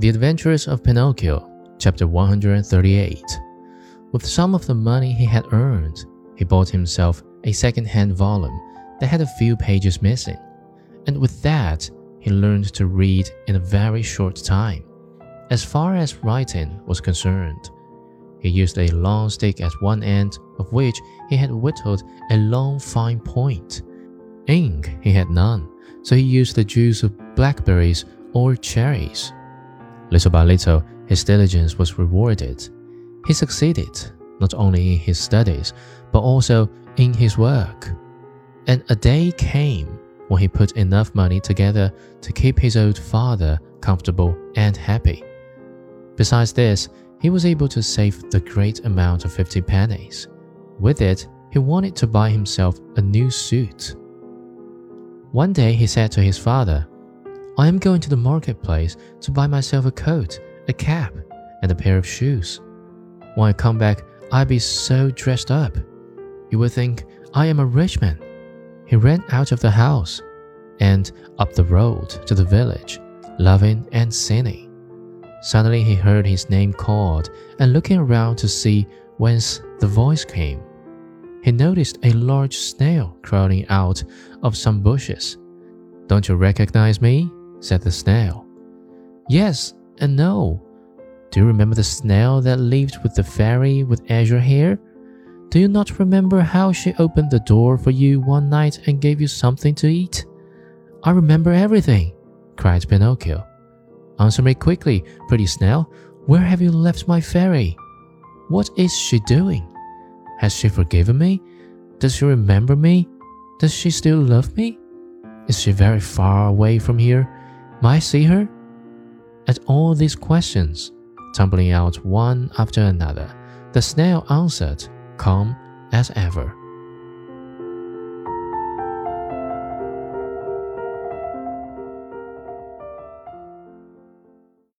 The Adventures of Pinocchio, chapter 138. With some of the money he had earned, he bought himself a second-hand volume that had a few pages missing, and with that, he learned to read in a very short time. As far as writing was concerned, he used a long stick at one end of which he had whittled a long fine point. Ink he had none, so he used the juice of blackberries or cherries. Little by little, his diligence was rewarded. He succeeded not only in his studies, but also in his work. And a day came when he put enough money together to keep his old father comfortable and happy. Besides this, he was able to save the great amount of 50 pennies. With it, he wanted to buy himself a new suit. One day he said to his father, I am going to the marketplace to buy myself a coat, a cap, and a pair of shoes. When I come back, I'll be so dressed up. You will think I am a rich man. He ran out of the house and up the road to the village, laughing and singing. Suddenly he heard his name called, and looking around to see whence the voice came, he noticed a large snail crawling out of some bushes. Don't you recognize me? Said the snail. Yes and no. Do you remember the snail that lived with the fairy with azure hair? Do you not remember how she opened the door for you one night and gave you something to eat? I remember everything, cried Pinocchio. Answer me quickly, pretty snail. Where have you left my fairy? What is she doing? Has she forgiven me? Does she remember me? Does she still love me? Is she very far away from here? I see her? At all these questions, tumbling out one after another, the snail answered, calm as ever.